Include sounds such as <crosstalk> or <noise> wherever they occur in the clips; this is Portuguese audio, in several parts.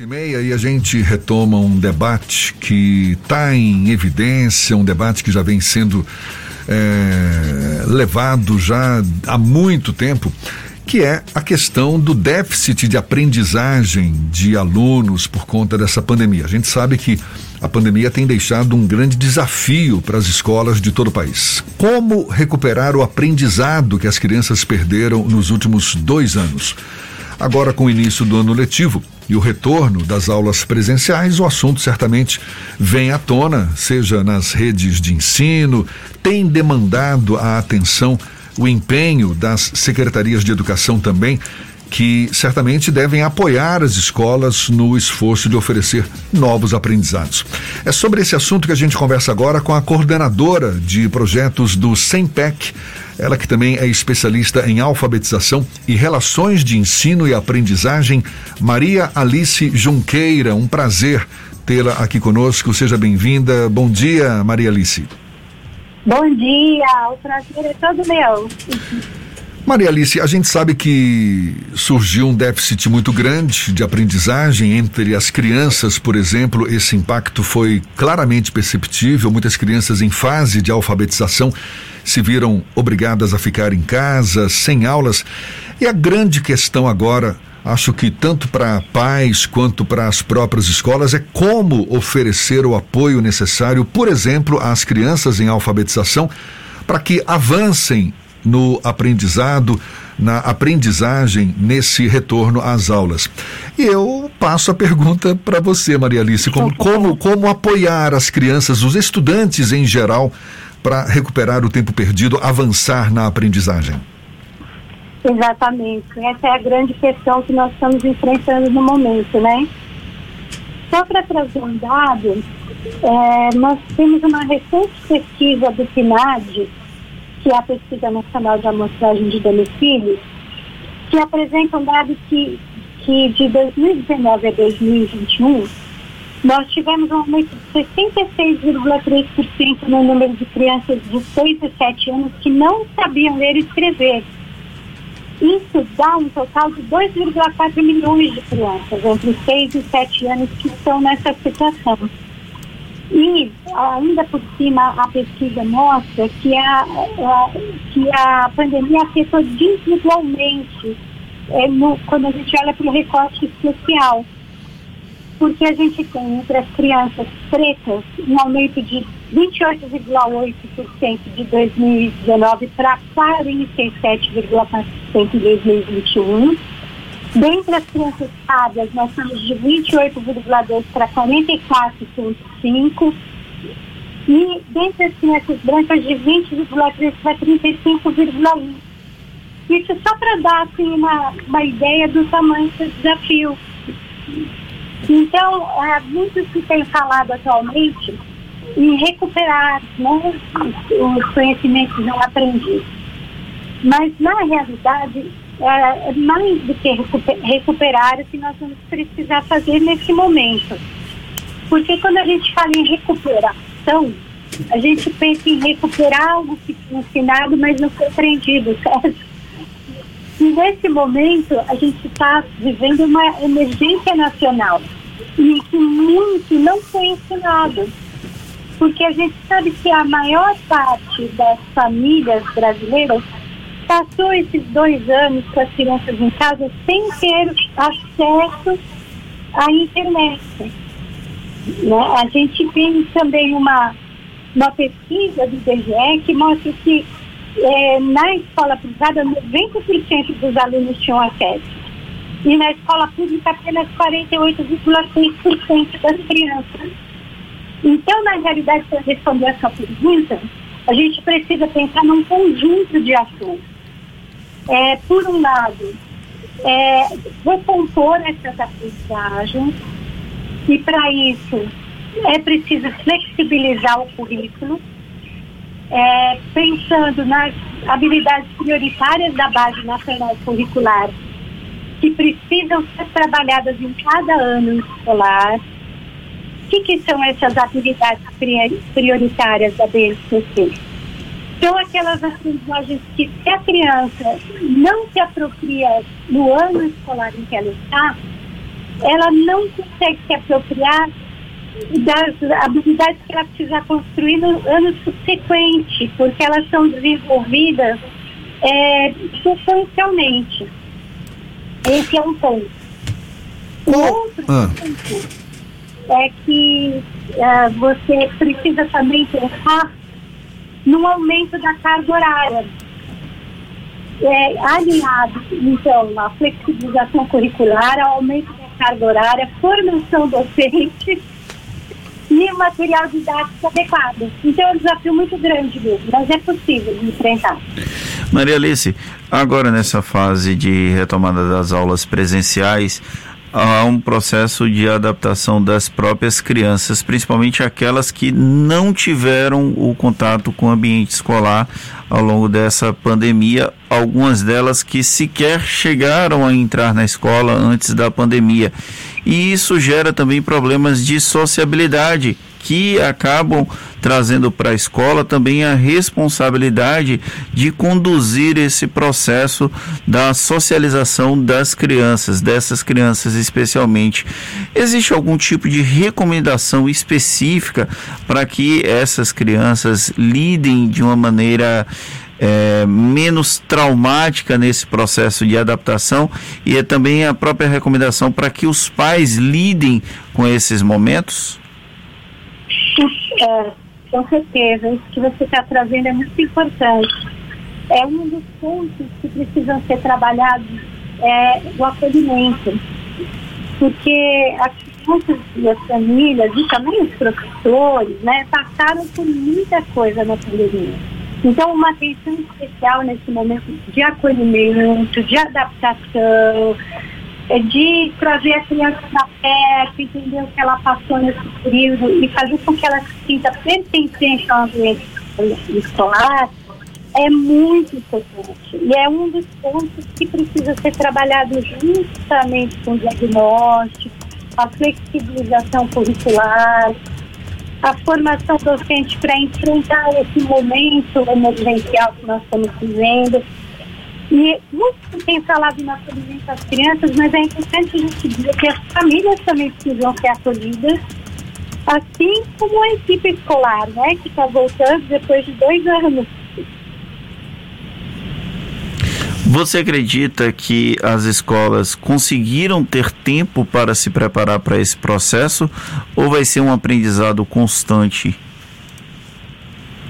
E meia e a gente retoma um debate que está em evidência, um debate que já vem sendo é, levado já há muito tempo, que é a questão do déficit de aprendizagem de alunos por conta dessa pandemia. A gente sabe que a pandemia tem deixado um grande desafio para as escolas de todo o país. Como recuperar o aprendizado que as crianças perderam nos últimos dois anos? Agora, com o início do ano letivo e o retorno das aulas presenciais, o assunto certamente vem à tona, seja nas redes de ensino, tem demandado a atenção, o empenho das secretarias de educação também que certamente devem apoiar as escolas no esforço de oferecer novos aprendizados. É sobre esse assunto que a gente conversa agora com a coordenadora de projetos do SEMPEC, ela que também é especialista em alfabetização e relações de ensino e aprendizagem, Maria Alice Junqueira. Um prazer tê-la aqui conosco. Seja bem-vinda. Bom dia, Maria Alice. Bom dia, o prazer é todo meu. Maria Alice, a gente sabe que surgiu um déficit muito grande de aprendizagem entre as crianças, por exemplo, esse impacto foi claramente perceptível. Muitas crianças em fase de alfabetização se viram obrigadas a ficar em casa, sem aulas. E a grande questão agora, acho que tanto para pais quanto para as próprias escolas, é como oferecer o apoio necessário, por exemplo, às crianças em alfabetização, para que avancem no aprendizado, na aprendizagem nesse retorno às aulas. E eu passo a pergunta para você, Maria Alice, como, como, como apoiar as crianças, os estudantes em geral, para recuperar o tempo perdido, avançar na aprendizagem? Exatamente. Essa é a grande questão que nós estamos enfrentando no momento, né? Só para trazer um dado, é, nós temos uma recente pesquisa do PNAD, que é a Pesquisa Nacional de Amostragem de Domicílios, que apresenta um dado que, que de 2019 a 2021, nós tivemos um aumento de 66,3% no número de crianças de 6 e 7 anos que não sabiam ler e escrever. Isso dá um total de 2,4 milhões de crianças entre 6 e 7 anos que estão nessa situação. E ainda por cima a pesquisa mostra que a, a que a pandemia afetou desigualmente é, no, quando a gente olha para o recorte social. Porque a gente tem entre as crianças pretas um aumento de 28,8% de 2019 para 47,4% em 2021 Dentre as crianças pardas, nós estamos de 28,2 para 44,5. E dentre as crianças brancas, de 20,3 para 35,1. Isso só para dar assim, uma, uma ideia do tamanho do desafio. Então, há muitos que têm falado atualmente em recuperar né, os conhecimentos não aprendidos. Mas, na realidade, é, mais do que recuperar o que nós vamos precisar fazer nesse momento. Porque quando a gente fala em recuperação, a gente pensa em recuperar algo que foi ensinado, mas não foi aprendido, <laughs> certo? E nesse momento, a gente está vivendo uma emergência nacional e que muito não foi ensinado. Porque a gente sabe que a maior parte das famílias brasileiras passou esses dois anos com as crianças em casa sem ter acesso à internet. Né? A gente tem também uma, uma pesquisa do IBGE que mostra que é, na escola privada 90% dos alunos tinham acesso. E na escola pública apenas 48,6% das crianças. Então, na realidade, para responder essa pergunta, a gente precisa pensar num conjunto de ações é, por um lado, é, recompor essas aprendizagens e para isso é preciso flexibilizar o currículo, é, pensando nas habilidades prioritárias da base nacional curricular que precisam ser trabalhadas em cada ano escolar. O que, que são essas habilidades prioritárias da BNCC? São aquelas aprendizagens que se a criança não se apropria no ano escolar em que ela está, ela não consegue se apropriar das habilidades que ela precisa construir no ano subsequente, porque elas são desenvolvidas é, substancialmente. Esse é um ponto. O outro ah. ponto é que uh, você precisa também pensar no aumento da carga horária. É, alinhado, então, a flexibilização curricular, ao aumento da carga horária, formação docente e material didático adequado. Então é um desafio muito grande mesmo, mas é possível enfrentar. Maria Alice, agora nessa fase de retomada das aulas presenciais, há um processo de adaptação das próprias crianças, principalmente aquelas que não tiveram o contato com o ambiente escolar ao longo dessa pandemia, algumas delas que sequer chegaram a entrar na escola antes da pandemia. E isso gera também problemas de sociabilidade que acabam trazendo para a escola também a responsabilidade de conduzir esse processo da socialização das crianças, dessas crianças especialmente. Existe algum tipo de recomendação específica para que essas crianças lidem de uma maneira é, menos traumática nesse processo de adaptação e é também a própria recomendação para que os pais lidem com esses momentos? É, com certeza, isso que você está trazendo é muito importante. É um dos pontos que precisam ser trabalhados é o acolhimento. Porque as crianças e as famílias, e também os professores, né, passaram por muita coisa na pandemia. Então, uma atenção especial nesse momento de acolhimento, de adaptação, de trazer a criança para perto, entender o que ela passou nesse período e fazer com que ela se sinta pertencente ao ambiente escolar, é muito importante. E é um dos pontos que precisa ser trabalhado justamente com o diagnóstico, a flexibilização curricular, a formação docente para enfrentar esse momento emergencial que nós estamos vivendo e muito tem falado na acolhimento das crianças, mas é importante a gente dizer que as famílias também precisam ser acolhidas, assim como a equipe escolar, né, que está voltando depois de dois anos. Você acredita que as escolas conseguiram ter tempo para se preparar para esse processo ou vai ser um aprendizado constante?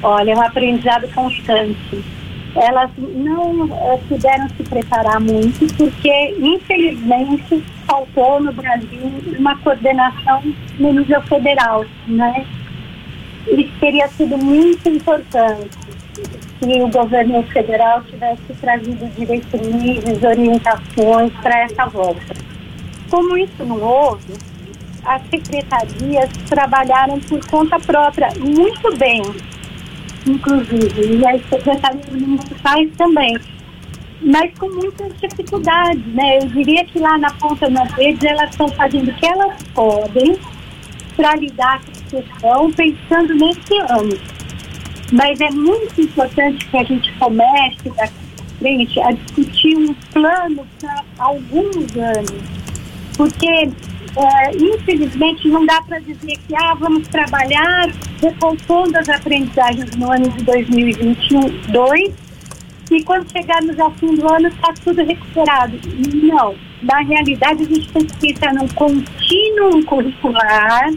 Olha, é um aprendizado constante elas não uh, puderam se preparar muito, porque, infelizmente, faltou no Brasil uma coordenação no nível federal, né? Isso teria sido muito importante se o governo federal tivesse trazido diretrizes, orientações para essa volta. Como isso não houve, as secretarias trabalharam por conta própria muito bem, inclusive, e as secretarias municipais também. Mas com muitas dificuldades, né? Eu diria que lá na ponta das redes elas estão fazendo o que elas podem para lidar com a questão, pensando nesse ano. Mas é muito importante que a gente comece daqui frente a discutir um plano para alguns anos. Porque é, infelizmente, não dá para dizer que ah, vamos trabalhar repousando as aprendizagens no ano de 2022 e quando chegarmos ao fim do ano está tudo recuperado. Não. Na realidade, a gente tem que pensar num contínuo curricular,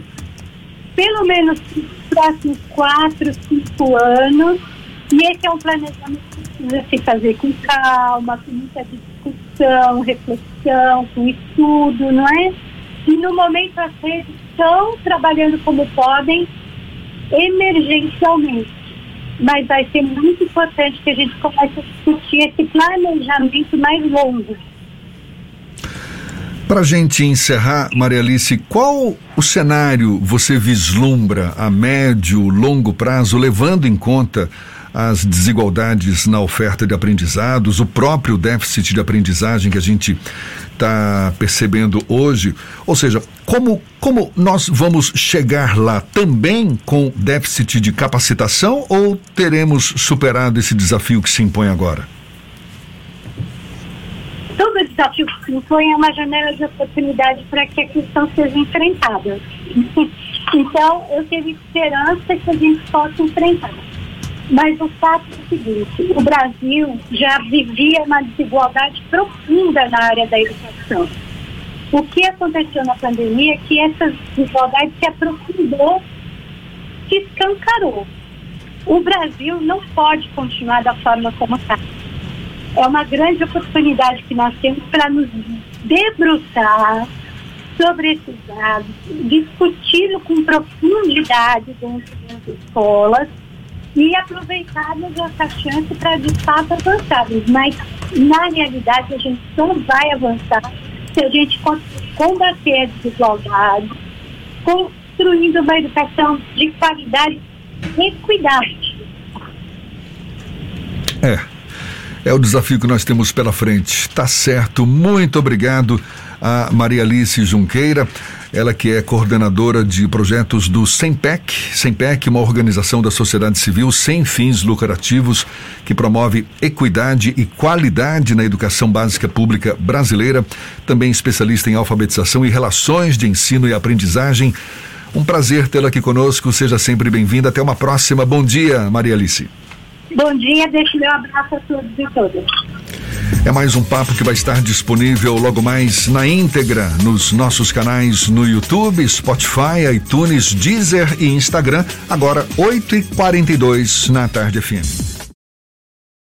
pelo menos nos próximos quatro, cinco anos, e esse é um planejamento que precisa se fazer com calma, com muita discussão, reflexão, com estudo, não é? E no momento as redes estão trabalhando como podem, emergencialmente. Mas vai ser muito importante que a gente comece a discutir esse planejamento mais longo. Para a gente encerrar, Maria Alice, qual o cenário você vislumbra a médio, longo prazo, levando em conta as desigualdades na oferta de aprendizados, o próprio déficit de aprendizagem que a gente está percebendo hoje. Ou seja, como, como nós vamos chegar lá também com déficit de capacitação ou teremos superado esse desafio que se impõe agora? Todo desafio que se impõe é uma janela de oportunidade para que a questão seja enfrentada. <laughs> então, eu tenho esperança que a gente possa enfrentar. Mas o fato é o seguinte: o Brasil já vivia uma desigualdade profunda na área da educação. O que aconteceu na pandemia é que essa desigualdade se aprofundou, se escancarou. O Brasil não pode continuar da forma como está. É uma grande oportunidade que nós temos para nos debruçar sobre esses dados, discuti-lo com profundidade dentro das escolas e aproveitarmos essa chance para de fato avançarmos. Mas, na realidade, a gente só vai avançar se a gente combater a desigualdade, construindo uma educação de qualidade e equidade. É. É o desafio que nós temos pela frente. Tá certo. Muito obrigado a Maria Alice Junqueira, ela que é coordenadora de projetos do SEMPEC, SEMPEC, uma organização da sociedade civil sem fins lucrativos que promove equidade e qualidade na educação básica pública brasileira, também especialista em alfabetização e relações de ensino e aprendizagem. Um prazer tê-la aqui conosco, seja sempre bem-vinda. Até uma próxima. Bom dia, Maria Alice. Bom dia, deixo meu abraço a todos e todas. É mais um papo que vai estar disponível logo mais na íntegra nos nossos canais no YouTube, Spotify, iTunes, Deezer e Instagram. Agora, 8h42 na tarde FM.